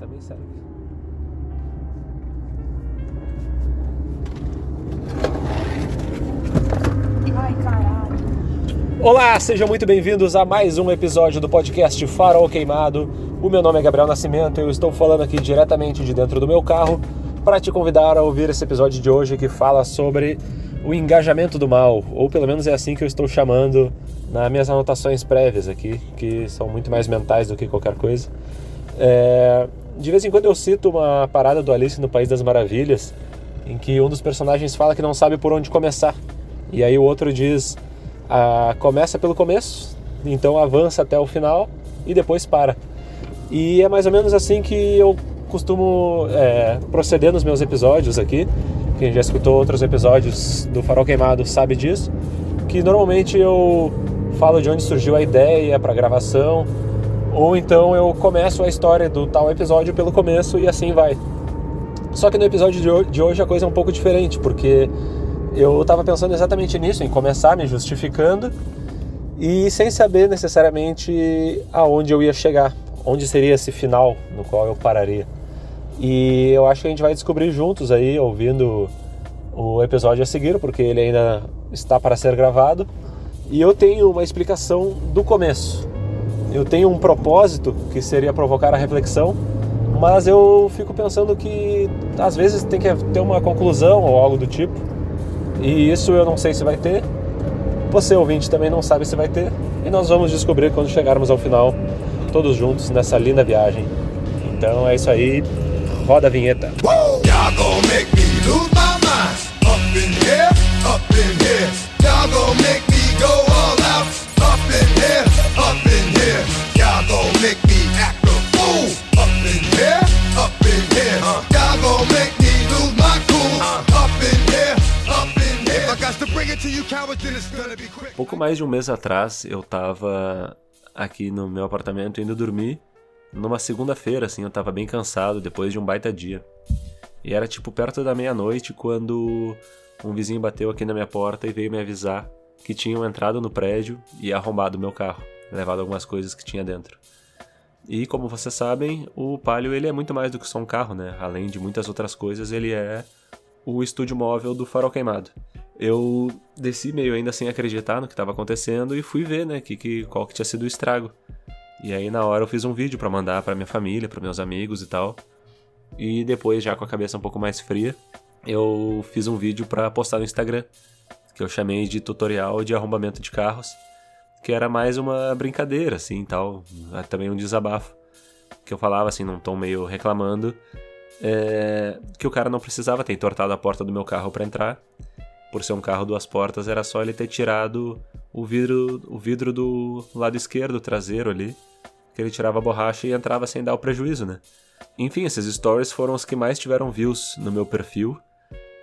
Também serve. Ai, caralho. Olá, sejam muito bem-vindos a mais um episódio do podcast Farol Queimado. O meu nome é Gabriel Nascimento e eu estou falando aqui diretamente de dentro do meu carro para te convidar a ouvir esse episódio de hoje que fala sobre o engajamento do mal, ou pelo menos é assim que eu estou chamando nas minhas anotações prévias aqui, que são muito mais mentais do que qualquer coisa. É, de vez em quando eu cito uma parada do Alice no País das Maravilhas, em que um dos personagens fala que não sabe por onde começar. E aí o outro diz: ah, começa pelo começo, então avança até o final e depois para. E é mais ou menos assim que eu costumo é, proceder nos meus episódios aqui. Quem já escutou outros episódios do Farol Queimado sabe disso. Que normalmente eu falo de onde surgiu a ideia para gravação, ou então eu começo a história do tal episódio pelo começo e assim vai. Só que no episódio de hoje a coisa é um pouco diferente, porque eu estava pensando exatamente nisso, em começar me justificando e sem saber necessariamente aonde eu ia chegar, onde seria esse final no qual eu pararia. E eu acho que a gente vai descobrir juntos aí, ouvindo o episódio a seguir, porque ele ainda está para ser gravado. E eu tenho uma explicação do começo. Eu tenho um propósito que seria provocar a reflexão, mas eu fico pensando que às vezes tem que ter uma conclusão ou algo do tipo. E isso eu não sei se vai ter. Você ouvinte também não sabe se vai ter. E nós vamos descobrir quando chegarmos ao final, todos juntos nessa linda viagem. Então é isso aí. Roda a vinheta. Pouco mais de um mês atrás, eu tava aqui no meu apartamento indo dormir. Numa segunda-feira, assim, eu tava bem cansado depois de um baita dia. E era tipo perto da meia-noite quando um vizinho bateu aqui na minha porta e veio me avisar que tinham entrado no prédio e arrombado meu carro, levado algumas coisas que tinha dentro. E como vocês sabem, o Palio ele é muito mais do que só um carro, né? Além de muitas outras coisas, ele é o estúdio móvel do Farol Queimado. Eu desci meio ainda sem acreditar no que estava acontecendo e fui ver, né, que, que, qual que tinha sido o estrago. E aí na hora eu fiz um vídeo para mandar para minha família, para meus amigos e tal. E depois, já com a cabeça um pouco mais fria, eu fiz um vídeo para postar no Instagram, que eu chamei de tutorial de arrombamento de carros, que era mais uma brincadeira assim, tal, também um desabafo, que eu falava assim num tom meio reclamando, é, que o cara não precisava ter entortado a porta do meu carro para entrar. Por ser um carro duas portas, era só ele ter tirado o vidro, o vidro do lado esquerdo traseiro ali, que ele tirava a borracha e entrava sem dar o prejuízo, né? Enfim, esses stories foram os que mais tiveram views no meu perfil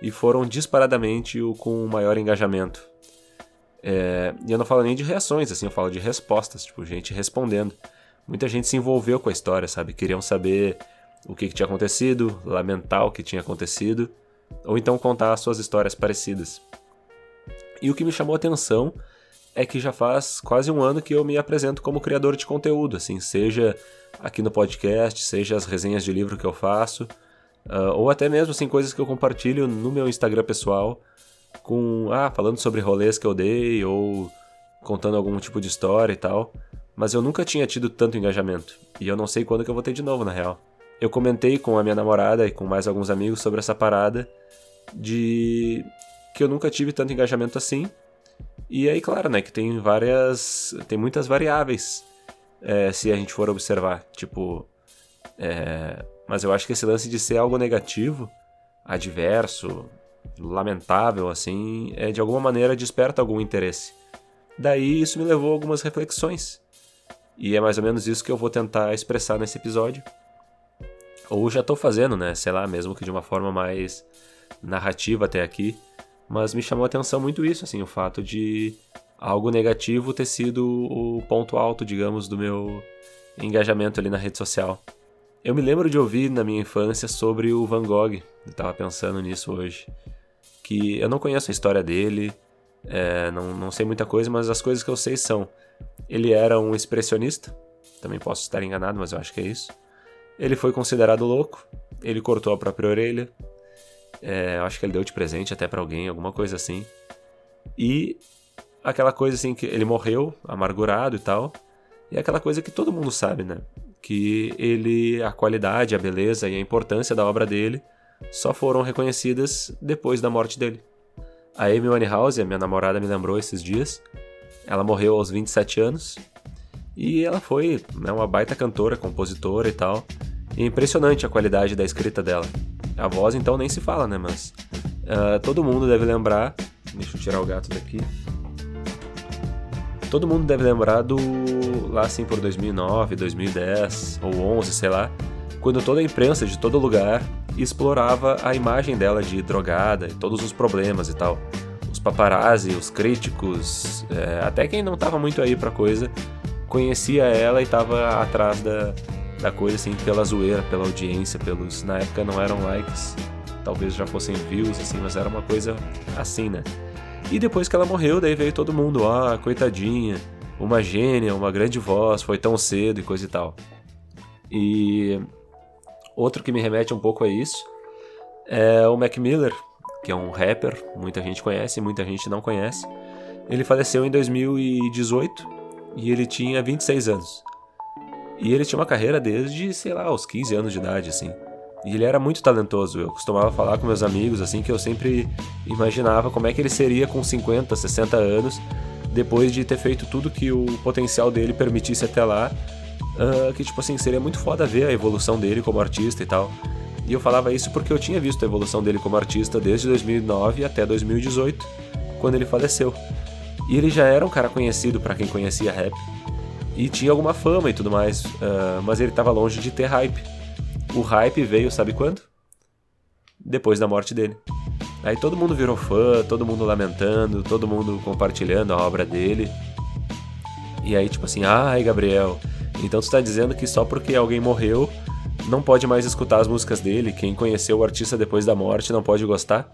e foram disparadamente o com maior engajamento. É, e eu não falo nem de reações, assim, eu falo de respostas, tipo, gente respondendo. Muita gente se envolveu com a história, sabe? Queriam saber o que, que tinha acontecido, lamentar o que tinha acontecido, ou então contar suas histórias parecidas. E o que me chamou a atenção é que já faz quase um ano que eu me apresento como criador de conteúdo, assim, seja aqui no podcast, seja as resenhas de livro que eu faço, uh, ou até mesmo assim, coisas que eu compartilho no meu Instagram pessoal, com ah, falando sobre rolês que eu dei, ou contando algum tipo de história e tal. Mas eu nunca tinha tido tanto engajamento, e eu não sei quando que eu vou ter de novo, na real. Eu comentei com a minha namorada e com mais alguns amigos sobre essa parada de que eu nunca tive tanto engajamento assim, e aí, claro, né, que tem várias. tem muitas variáveis é, se a gente for observar. Tipo. É, mas eu acho que esse lance de ser algo negativo, adverso, lamentável, assim, é, de alguma maneira desperta algum interesse. Daí isso me levou a algumas reflexões. E é mais ou menos isso que eu vou tentar expressar nesse episódio. Ou já estou fazendo, né? Sei lá, mesmo que de uma forma mais narrativa até aqui. Mas me chamou a atenção muito isso, assim, o fato de algo negativo ter sido o ponto alto, digamos, do meu engajamento ali na rede social. Eu me lembro de ouvir na minha infância sobre o Van Gogh, eu tava pensando nisso hoje, que eu não conheço a história dele, é, não, não sei muita coisa, mas as coisas que eu sei são: ele era um expressionista, também posso estar enganado, mas eu acho que é isso. Ele foi considerado louco, ele cortou a própria orelha, é, eu acho que ele deu de presente até para alguém, alguma coisa assim. E aquela coisa assim que ele morreu amargurado e tal. E é aquela coisa que todo mundo sabe, né? Que ele, a qualidade, a beleza e a importância da obra dele só foram reconhecidas depois da morte dele. A Amy Winehouse, a minha namorada, me lembrou esses dias. Ela morreu aos 27 anos e ela foi né, uma baita cantora, compositora e tal. E é impressionante a qualidade da escrita dela. A voz então nem se fala, né? Mas uh, todo mundo deve lembrar. Deixa eu tirar o gato daqui. Todo mundo deve lembrar do lá assim por 2009, 2010 ou 11, sei lá, quando toda a imprensa de todo lugar explorava a imagem dela de drogada e todos os problemas e tal. Os paparazzi, os críticos, é, até quem não tava muito aí pra coisa, conhecia ela e tava atrás da, da coisa, assim, pela zoeira, pela audiência, pelos. Na época não eram likes, talvez já fossem views, assim, mas era uma coisa assim, né? E depois que ela morreu, daí veio todo mundo, ah, coitadinha, uma gênia, uma grande voz, foi tão cedo e coisa e tal. E outro que me remete um pouco a isso é o Mac Miller, que é um rapper, muita gente conhece, muita gente não conhece. Ele faleceu em 2018 e ele tinha 26 anos. E ele tinha uma carreira desde, sei lá, os 15 anos de idade, assim. E ele era muito talentoso. Eu costumava falar com meus amigos, assim, que eu sempre imaginava como é que ele seria com 50, 60 anos, depois de ter feito tudo que o potencial dele permitisse até lá. Uh, que, tipo assim, seria muito foda ver a evolução dele como artista e tal. E eu falava isso porque eu tinha visto a evolução dele como artista desde 2009 até 2018, quando ele faleceu. E ele já era um cara conhecido para quem conhecia rap e tinha alguma fama e tudo mais, uh, mas ele estava longe de ter hype. O hype veio, sabe quando? Depois da morte dele. Aí todo mundo virou fã, todo mundo lamentando, todo mundo compartilhando a obra dele. E aí, tipo assim, ai Gabriel, então tu tá dizendo que só porque alguém morreu não pode mais escutar as músicas dele? Quem conheceu o artista depois da morte não pode gostar?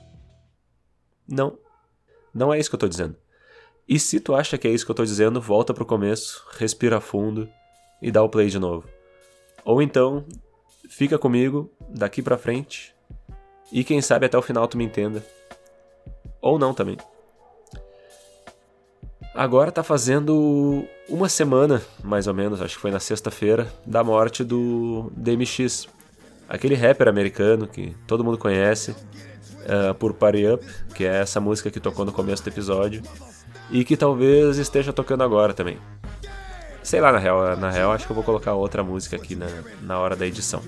Não. Não é isso que eu tô dizendo. E se tu acha que é isso que eu tô dizendo, volta pro começo, respira fundo e dá o play de novo. Ou então, fica comigo daqui pra frente e quem sabe até o final tu me entenda. Ou não também. Agora tá fazendo uma semana, mais ou menos, acho que foi na sexta-feira, da morte do DMX, aquele rapper americano que todo mundo conhece uh, por Party Up, que é essa música que tocou no começo do episódio e que talvez esteja tocando agora também. Sei lá, na real, na real acho que eu vou colocar outra música aqui na, na hora da edição.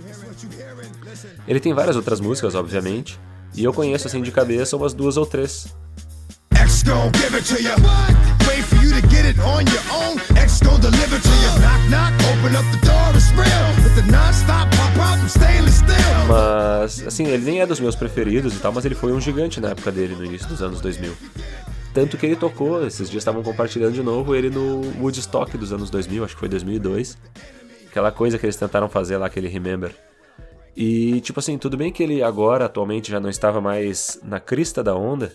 Ele tem várias outras músicas, obviamente, e eu conheço assim de cabeça umas duas ou três. Mas, assim, ele nem é dos meus preferidos e tal, mas ele foi um gigante na época dele, no início dos anos 2000. Tanto que ele tocou, esses dias estavam compartilhando de novo ele no Woodstock dos anos 2000, acho que foi 2002. Aquela coisa que eles tentaram fazer lá, aquele Remember. E, tipo assim, tudo bem que ele agora, atualmente, já não estava mais na crista da onda,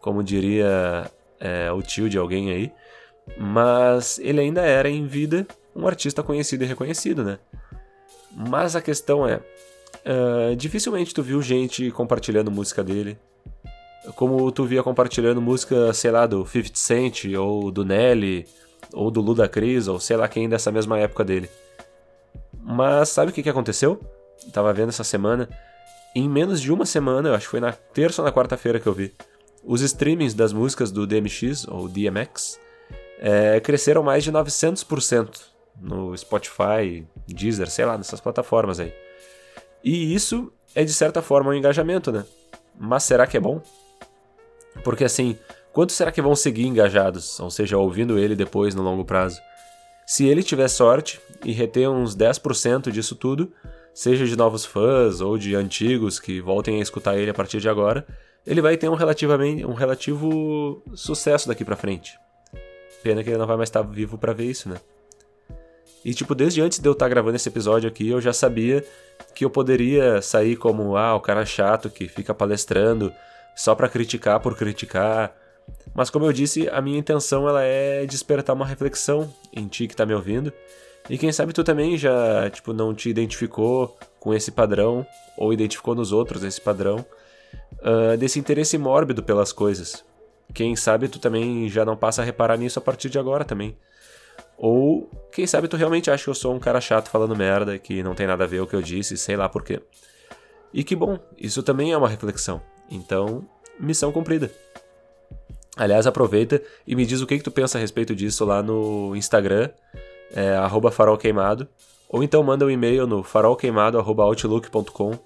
como diria é, o tio de alguém aí, mas ele ainda era, em vida, um artista conhecido e reconhecido, né? Mas a questão é, uh, dificilmente tu viu gente compartilhando música dele, como tu via compartilhando música, sei lá, do 50 Cent, ou do Nelly, ou do Ludacris, ou sei lá quem dessa mesma época dele. Mas sabe o que, que aconteceu? Tava vendo essa semana. Em menos de uma semana, eu acho que foi na terça ou na quarta-feira que eu vi, os streamings das músicas do DMX, ou DMX, é, cresceram mais de 900% no Spotify, Deezer, sei lá, nessas plataformas aí. E isso é de certa forma um engajamento, né? Mas será que é bom? Porque assim, quanto será que vão seguir engajados, ou seja, ouvindo ele depois no longo prazo? Se ele tiver sorte e reter uns 10% disso tudo, seja de novos fãs ou de antigos que voltem a escutar ele a partir de agora, ele vai ter um relativamente um relativo sucesso daqui para frente. Pena que ele não vai mais estar vivo para ver isso, né? E tipo, desde antes de eu estar gravando esse episódio aqui, eu já sabia que eu poderia sair como ah, o cara chato que fica palestrando só para criticar por criticar. Mas como eu disse, a minha intenção ela é despertar uma reflexão em ti que está me ouvindo E quem sabe tu também já, tipo, não te identificou com esse padrão, ou identificou nos outros esse padrão, uh, desse interesse mórbido pelas coisas. Quem sabe tu também já não passa a reparar nisso a partir de agora também. Ou, quem sabe tu realmente acha que eu sou um cara chato falando merda, que não tem nada a ver o que eu disse, sei lá porquê. E que bom, isso também é uma reflexão. Então, missão cumprida. Aliás, aproveita e me diz o que, que tu pensa a respeito disso lá no Instagram, é, farolqueimado, ou então manda um e-mail no farolqueimado.outlook.com.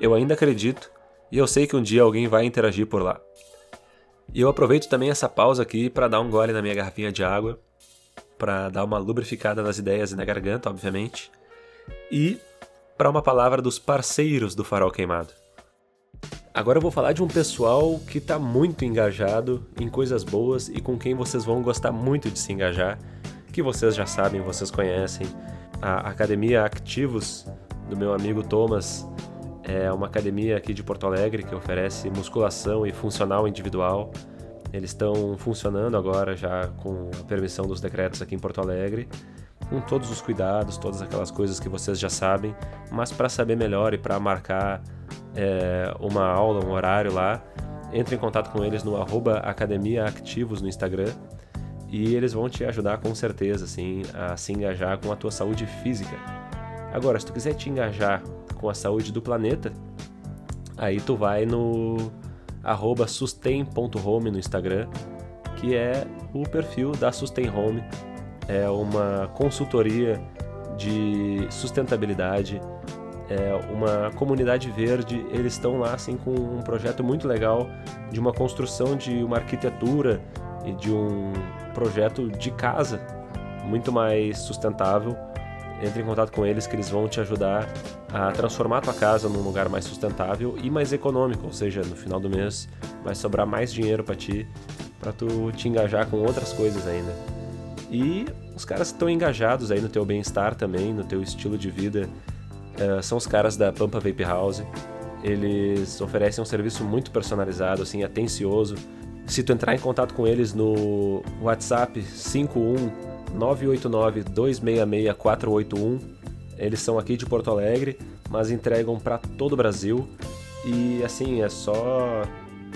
Eu ainda acredito e eu sei que um dia alguém vai interagir por lá. E eu aproveito também essa pausa aqui para dar um gole na minha garrafinha de água, para dar uma lubrificada nas ideias e na garganta, obviamente, e para uma palavra dos parceiros do Farol Queimado. Agora eu vou falar de um pessoal que está muito engajado em coisas boas e com quem vocês vão gostar muito de se engajar, que vocês já sabem, vocês conhecem. A Academia Activos do meu amigo Thomas é uma academia aqui de Porto Alegre que oferece musculação e funcional individual. Eles estão funcionando agora já com a permissão dos decretos aqui em Porto Alegre, com todos os cuidados, todas aquelas coisas que vocês já sabem, mas para saber melhor e para marcar é, uma aula, um horário lá, entre em contato com eles no arroba Academia Activos no Instagram e eles vão te ajudar com certeza assim, a se engajar com a tua saúde física. Agora, se tu quiser te engajar com a saúde do planeta, aí tu vai no sustain.home no Instagram, que é o perfil da Sustain Home. É uma consultoria de sustentabilidade, é uma comunidade verde. Eles estão lá assim com um projeto muito legal de uma construção de uma arquitetura e de um projeto de casa muito mais sustentável entre em contato com eles que eles vão te ajudar a transformar a tua casa num lugar mais sustentável e mais econômico, ou seja, no final do mês vai sobrar mais dinheiro para ti, para tu te engajar com outras coisas ainda. E os caras estão engajados aí no teu bem-estar também, no teu estilo de vida, uh, são os caras da Pampa Vape House. Eles oferecem um serviço muito personalizado, assim, atencioso. Se tu entrar em contato com eles no WhatsApp 51 989-266-481. Eles são aqui de Porto Alegre, mas entregam para todo o Brasil. E assim, é só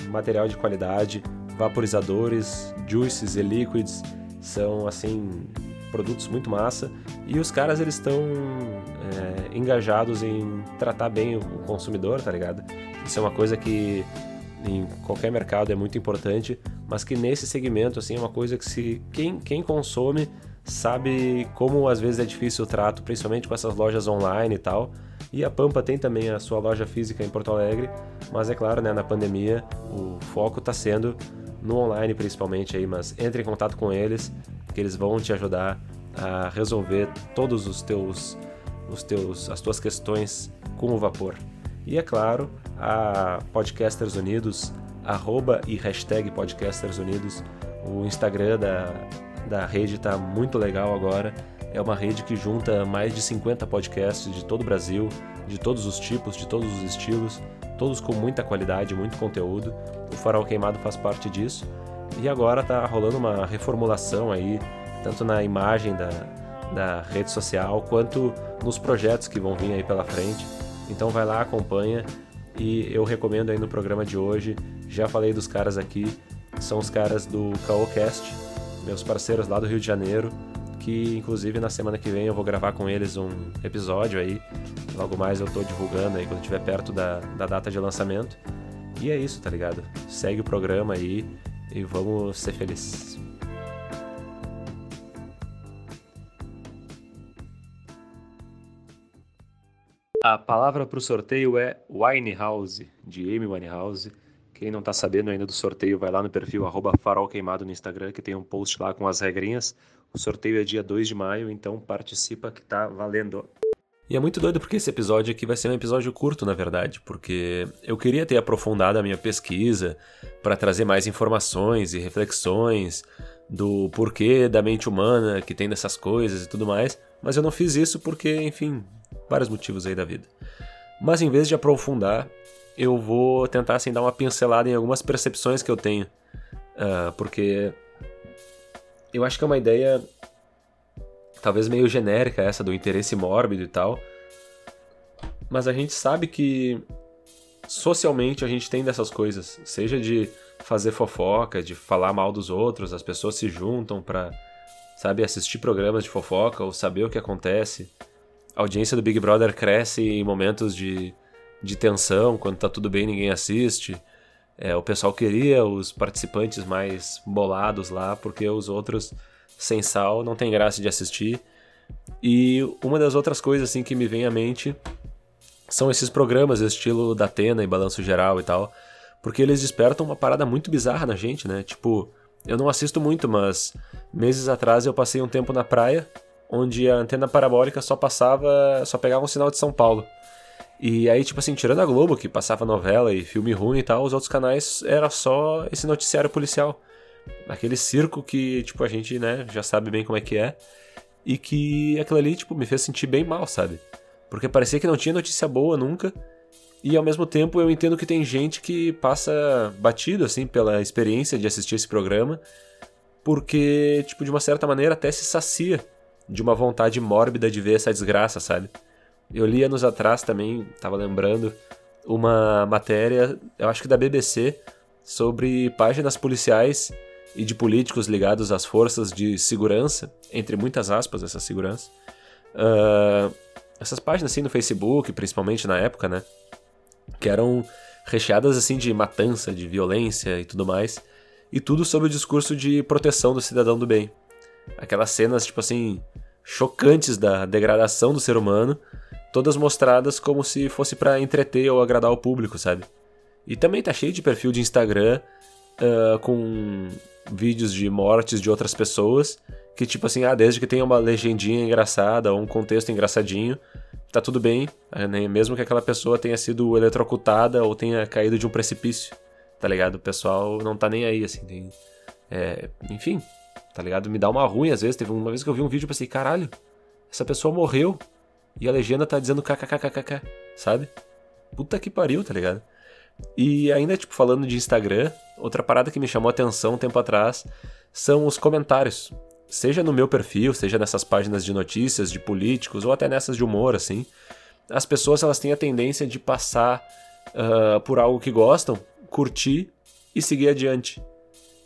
material de qualidade, vaporizadores, juices e liquids. São assim, produtos muito massa. E os caras eles estão é, engajados em tratar bem o consumidor, tá ligado? Isso é uma coisa que em qualquer mercado é muito importante, mas que nesse segmento assim é uma coisa que se quem, quem consome sabe como às vezes é difícil o trato, principalmente com essas lojas online e tal. E a Pampa tem também a sua loja física em Porto Alegre, mas é claro, né, na pandemia o foco está sendo no online principalmente aí, mas entre em contato com eles, que eles vão te ajudar a resolver todos os teus os teus as tuas questões com o vapor. E é claro, a Podcasters Unidos, arroba e hashtag Podcasters Unidos, o Instagram da da rede está muito legal agora. É uma rede que junta mais de 50 podcasts de todo o Brasil, de todos os tipos, de todos os estilos, todos com muita qualidade, muito conteúdo. O Farol Queimado faz parte disso. E agora está rolando uma reformulação aí, tanto na imagem da, da rede social, quanto nos projetos que vão vir aí pela frente. Então vai lá, acompanha. E eu recomendo aí no programa de hoje, já falei dos caras aqui, são os caras do Caocast, meus parceiros lá do Rio de Janeiro, que inclusive na semana que vem eu vou gravar com eles um episódio aí. Logo mais eu tô divulgando aí quando estiver perto da, da data de lançamento. E é isso, tá ligado? Segue o programa aí e vamos ser felizes. A palavra para o sorteio é Winehouse, de Amy Winehouse. Quem não está sabendo ainda do sorteio, vai lá no perfil farolqueimado no Instagram, que tem um post lá com as regrinhas. O sorteio é dia 2 de maio, então participa que tá valendo. E é muito doido porque esse episódio aqui vai ser um episódio curto, na verdade, porque eu queria ter aprofundado a minha pesquisa para trazer mais informações e reflexões do porquê da mente humana que tem dessas coisas e tudo mais, mas eu não fiz isso porque, enfim, vários motivos aí da vida. Mas em vez de aprofundar, eu vou tentar assim dar uma pincelada em algumas percepções que eu tenho, uh, porque eu acho que é uma ideia talvez meio genérica essa do interesse mórbido e tal. Mas a gente sabe que socialmente a gente tem dessas coisas, seja de fazer fofoca, de falar mal dos outros, as pessoas se juntam pra, sabe, assistir programas de fofoca ou saber o que acontece. A audiência do Big Brother cresce em momentos de, de tensão, quando tá tudo bem ninguém assiste. É, o pessoal queria os participantes mais bolados lá, porque os outros sem sal não tem graça de assistir. E uma das outras coisas assim que me vem à mente são esses programas estilo da Atena e Balanço Geral e tal, porque eles despertam uma parada muito bizarra na gente, né? Tipo, eu não assisto muito, mas meses atrás eu passei um tempo na praia, onde a antena parabólica só passava, só pegava um sinal de São Paulo. E aí, tipo assim, tirando a Globo, que passava novela e filme ruim e tal, os outros canais era só esse noticiário policial. Aquele circo que, tipo, a gente, né, já sabe bem como é que é. E que aquilo ali, tipo, me fez sentir bem mal, sabe? Porque parecia que não tinha notícia boa nunca. E ao mesmo tempo eu entendo que tem gente que passa batido, assim, pela experiência de assistir esse programa. Porque, tipo, de uma certa maneira até se sacia de uma vontade mórbida de ver essa desgraça, sabe? Eu li anos atrás também, tava lembrando, uma matéria, eu acho que da BBC, sobre páginas policiais e de políticos ligados às forças de segurança, entre muitas aspas, essa segurança. Uh, essas páginas assim no Facebook, principalmente na época, né? Que eram recheadas assim de matança, de violência e tudo mais. E tudo sob o discurso de proteção do cidadão do bem. Aquelas cenas, tipo assim, chocantes da degradação do ser humano, todas mostradas como se fosse para entreter ou agradar o público, sabe? E também tá cheio de perfil de Instagram uh, com vídeos de mortes de outras pessoas que tipo assim, ah, desde que tenha uma legendinha engraçada ou um contexto engraçadinho, tá tudo bem, né? mesmo que aquela pessoa tenha sido eletrocutada ou tenha caído de um precipício, tá ligado? O pessoal não tá nem aí, assim, tem... É, enfim, tá ligado? Me dá uma ruim às vezes, teve uma vez que eu vi um vídeo e pensei, caralho, essa pessoa morreu e a legenda tá dizendo kkkkkk, sabe? Puta que pariu, tá ligado? E ainda, tipo, falando de Instagram, outra parada que me chamou a atenção um tempo atrás são os comentários seja no meu perfil, seja nessas páginas de notícias, de políticos, ou até nessas de humor, assim, as pessoas elas têm a tendência de passar uh, por algo que gostam, curtir e seguir adiante.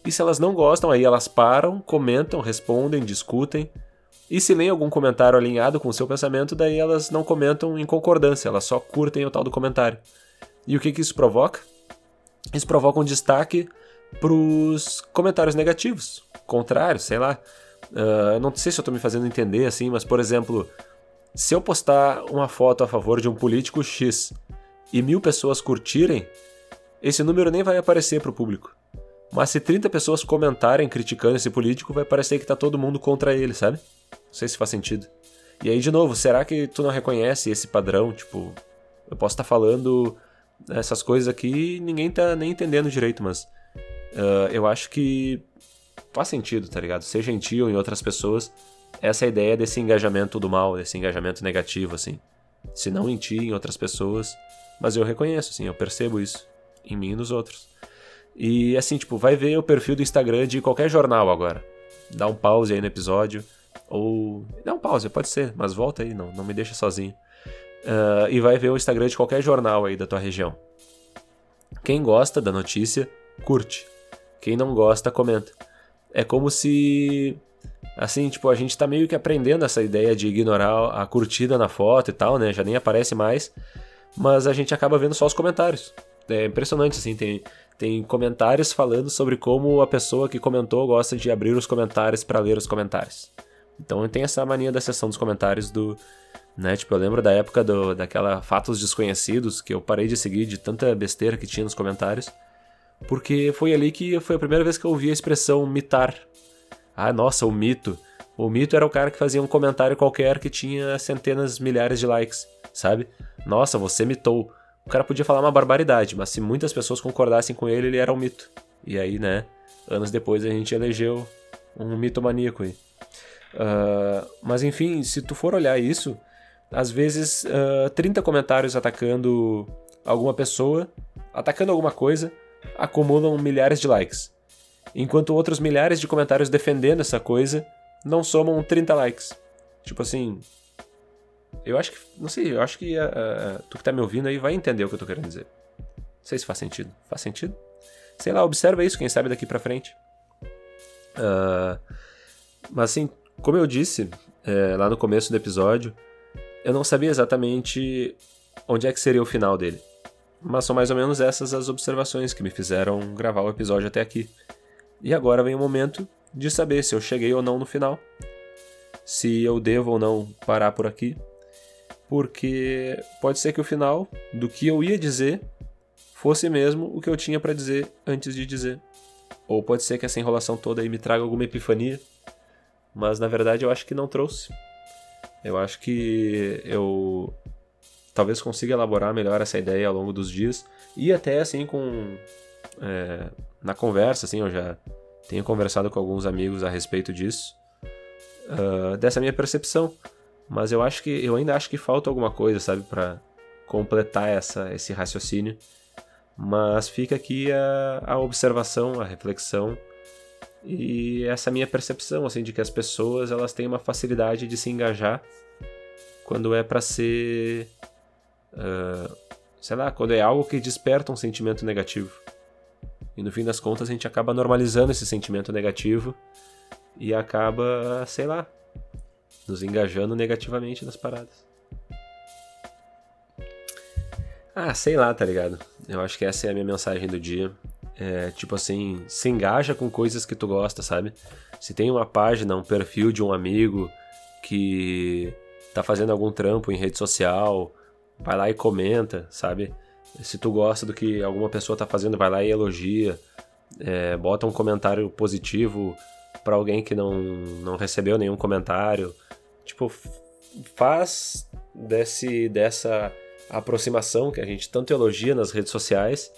E se elas não gostam, aí elas param, comentam, respondem, discutem. E se leem algum comentário alinhado com o seu pensamento, daí elas não comentam em concordância, elas só curtem o tal do comentário. E o que, que isso provoca? Isso provoca um destaque para os comentários negativos, contrários, sei lá. Uh, não sei se eu tô me fazendo entender assim, mas por exemplo, se eu postar uma foto a favor de um político X e mil pessoas curtirem, esse número nem vai aparecer para o público. Mas se 30 pessoas comentarem criticando esse político, vai parecer que tá todo mundo contra ele, sabe? Não sei se faz sentido. E aí, de novo, será que tu não reconhece esse padrão? Tipo, eu posso estar tá falando essas coisas aqui ninguém tá nem entendendo direito, mas uh, eu acho que faz sentido, tá ligado? Ti ou em outras pessoas, essa é ideia desse engajamento do mal, desse engajamento negativo, assim. Se não em ti, em outras pessoas, mas eu reconheço, assim, eu percebo isso em mim e nos outros. E assim, tipo, vai ver o perfil do Instagram de qualquer jornal agora. Dá um pause aí no episódio. Ou. Dá um pause, pode ser, mas volta aí, não, não me deixa sozinho. Uh, e vai ver o Instagram de qualquer jornal aí da tua região. Quem gosta da notícia, curte. Quem não gosta, comenta. É como se. Assim, tipo, a gente tá meio que aprendendo essa ideia de ignorar a curtida na foto e tal, né? Já nem aparece mais. Mas a gente acaba vendo só os comentários. É impressionante, assim, tem, tem comentários falando sobre como a pessoa que comentou gosta de abrir os comentários para ler os comentários. Então tem essa mania da seção dos comentários do. Né? Tipo, eu lembro da época do, daquela Fatos Desconhecidos, que eu parei de seguir de tanta besteira que tinha nos comentários porque foi ali que foi a primeira vez que eu ouvi a expressão mitar. Ah, nossa, o mito. O mito era o cara que fazia um comentário qualquer que tinha centenas, milhares de likes, sabe? Nossa, você mitou. O cara podia falar uma barbaridade, mas se muitas pessoas concordassem com ele, ele era um mito. E aí, né, anos depois a gente elegeu um mito maníaco aí. Uh, mas enfim, se tu for olhar isso, às vezes uh, ah, 30 comentários atacando alguma pessoa, atacando alguma coisa, acumulam milhares de likes, enquanto outros milhares de comentários defendendo essa coisa não somam 30 likes. Tipo assim. Eu acho que. Não sei, eu acho que uh, uh, tu que tá me ouvindo aí vai entender o que eu tô querendo dizer. Não sei se faz sentido. Faz sentido? Sei lá, observa isso, quem sabe daqui pra frente. Uh, mas assim, como eu disse é, lá no começo do episódio, eu não sabia exatamente onde é que seria o final dele. Mas são mais ou menos essas as observações que me fizeram gravar o episódio até aqui. E agora vem o momento de saber se eu cheguei ou não no final. Se eu devo ou não parar por aqui. Porque pode ser que o final do que eu ia dizer fosse mesmo o que eu tinha para dizer antes de dizer. Ou pode ser que essa enrolação toda aí me traga alguma epifania. Mas na verdade eu acho que não trouxe. Eu acho que eu talvez consiga elaborar melhor essa ideia ao longo dos dias. E até assim com é, na conversa assim eu já tenho conversado com alguns amigos a respeito disso uh, dessa minha percepção. Mas eu acho que eu ainda acho que falta alguma coisa sabe para completar essa esse raciocínio. Mas fica aqui a, a observação a reflexão e essa minha percepção assim de que as pessoas elas têm uma facilidade de se engajar quando é para ser uh, sei lá, quando é algo que desperta um sentimento negativo. E no fim das contas a gente acaba normalizando esse sentimento negativo e acaba, sei lá, nos engajando negativamente nas paradas. Ah, sei lá, tá ligado? Eu acho que essa é a minha mensagem do dia. É, tipo assim, se engaja com coisas que tu gosta, sabe? Se tem uma página, um perfil de um amigo que tá fazendo algum trampo em rede social, vai lá e comenta, sabe? Se tu gosta do que alguma pessoa tá fazendo, vai lá e elogia. É, bota um comentário positivo para alguém que não, não recebeu nenhum comentário. Tipo, faz desse, dessa aproximação que a gente tanto elogia nas redes sociais,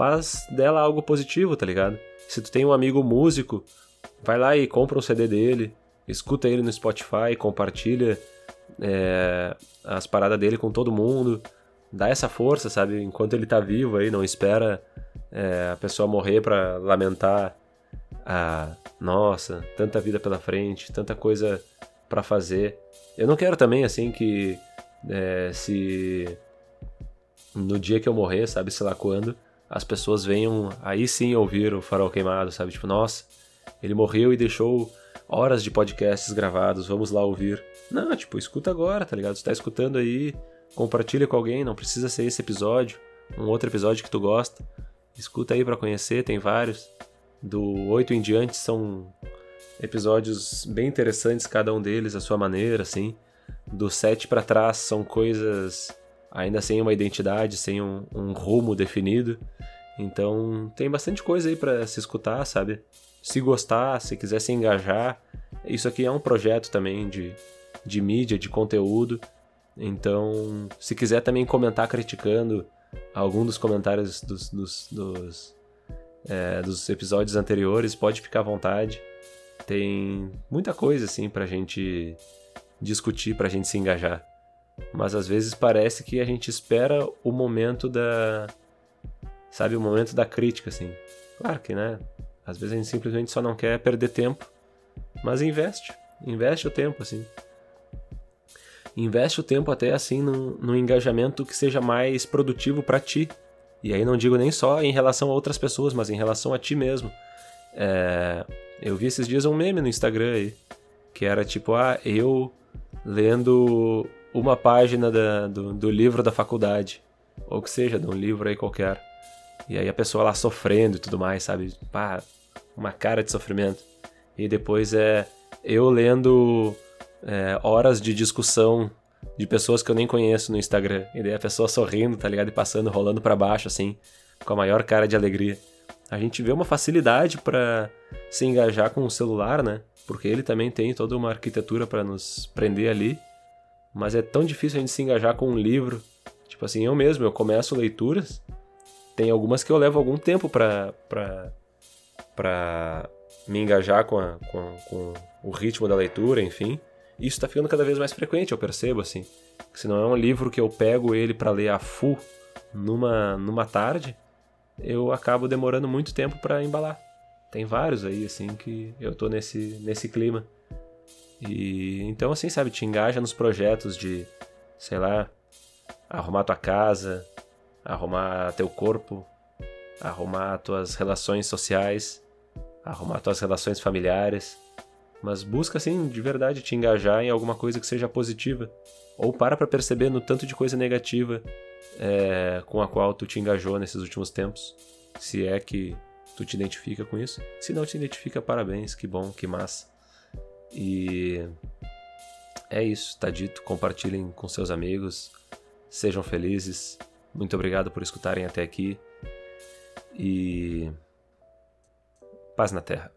faz dela algo positivo, tá ligado? Se tu tem um amigo músico, vai lá e compra um CD dele, escuta ele no Spotify, compartilha é, as paradas dele com todo mundo, dá essa força, sabe? Enquanto ele tá vivo aí, não espera é, a pessoa morrer para lamentar a nossa, tanta vida pela frente, tanta coisa para fazer. Eu não quero também assim que é, se no dia que eu morrer, sabe, sei lá quando, as pessoas venham aí sim ouvir o farol queimado, sabe? Tipo, nossa, ele morreu e deixou horas de podcasts gravados, vamos lá ouvir. Não, tipo, escuta agora, tá ligado? Você tá escutando aí, compartilha com alguém, não precisa ser esse episódio, um outro episódio que tu gosta. Escuta aí para conhecer, tem vários. Do 8 em diante são episódios bem interessantes, cada um deles à sua maneira, assim. Do 7 para trás são coisas ainda sem uma identidade, sem um, um rumo definido. Então tem bastante coisa aí para se escutar, sabe? Se gostar, se quiser se engajar, isso aqui é um projeto também de de mídia, de conteúdo. Então, se quiser também comentar criticando algum dos comentários dos, dos, dos, é, dos episódios anteriores, pode ficar à vontade. Tem muita coisa assim pra gente discutir, pra gente se engajar. Mas às vezes parece que a gente espera o momento da. Sabe, o momento da crítica, assim. Claro que, né? Às vezes a gente simplesmente só não quer perder tempo. Mas investe. Investe o tempo, assim investe o tempo até assim no engajamento que seja mais produtivo para ti. E aí não digo nem só em relação a outras pessoas, mas em relação a ti mesmo. É, eu vi esses dias um meme no Instagram aí, que era tipo, ah, eu lendo uma página da, do, do livro da faculdade, ou que seja, de um livro aí qualquer. E aí a pessoa lá sofrendo e tudo mais, sabe? Pá, uma cara de sofrimento. E depois é eu lendo é, horas de discussão de pessoas que eu nem conheço no Instagram. E daí a pessoa sorrindo, tá ligado? E passando, rolando para baixo, assim, com a maior cara de alegria. A gente vê uma facilidade para se engajar com o celular, né? Porque ele também tem toda uma arquitetura para nos prender ali. Mas é tão difícil a gente se engajar com um livro. Tipo assim, eu mesmo, eu começo leituras. Tem algumas que eu levo algum tempo pra, pra, pra me engajar com, a, com, com o ritmo da leitura, enfim isso está ficando cada vez mais frequente, eu percebo, assim. Se não é um livro que eu pego ele para ler a full numa, numa tarde, eu acabo demorando muito tempo para embalar. Tem vários aí, assim, que eu tô nesse, nesse clima. E então, assim, sabe, te engaja nos projetos de, sei lá, arrumar tua casa, arrumar teu corpo, arrumar tuas relações sociais, arrumar tuas relações familiares. Mas busca, assim, de verdade te engajar em alguma coisa que seja positiva. Ou para pra perceber no tanto de coisa negativa é, com a qual tu te engajou nesses últimos tempos. Se é que tu te identifica com isso. Se não te identifica, parabéns, que bom, que massa. E é isso, tá dito. Compartilhem com seus amigos, sejam felizes. Muito obrigado por escutarem até aqui. E paz na terra.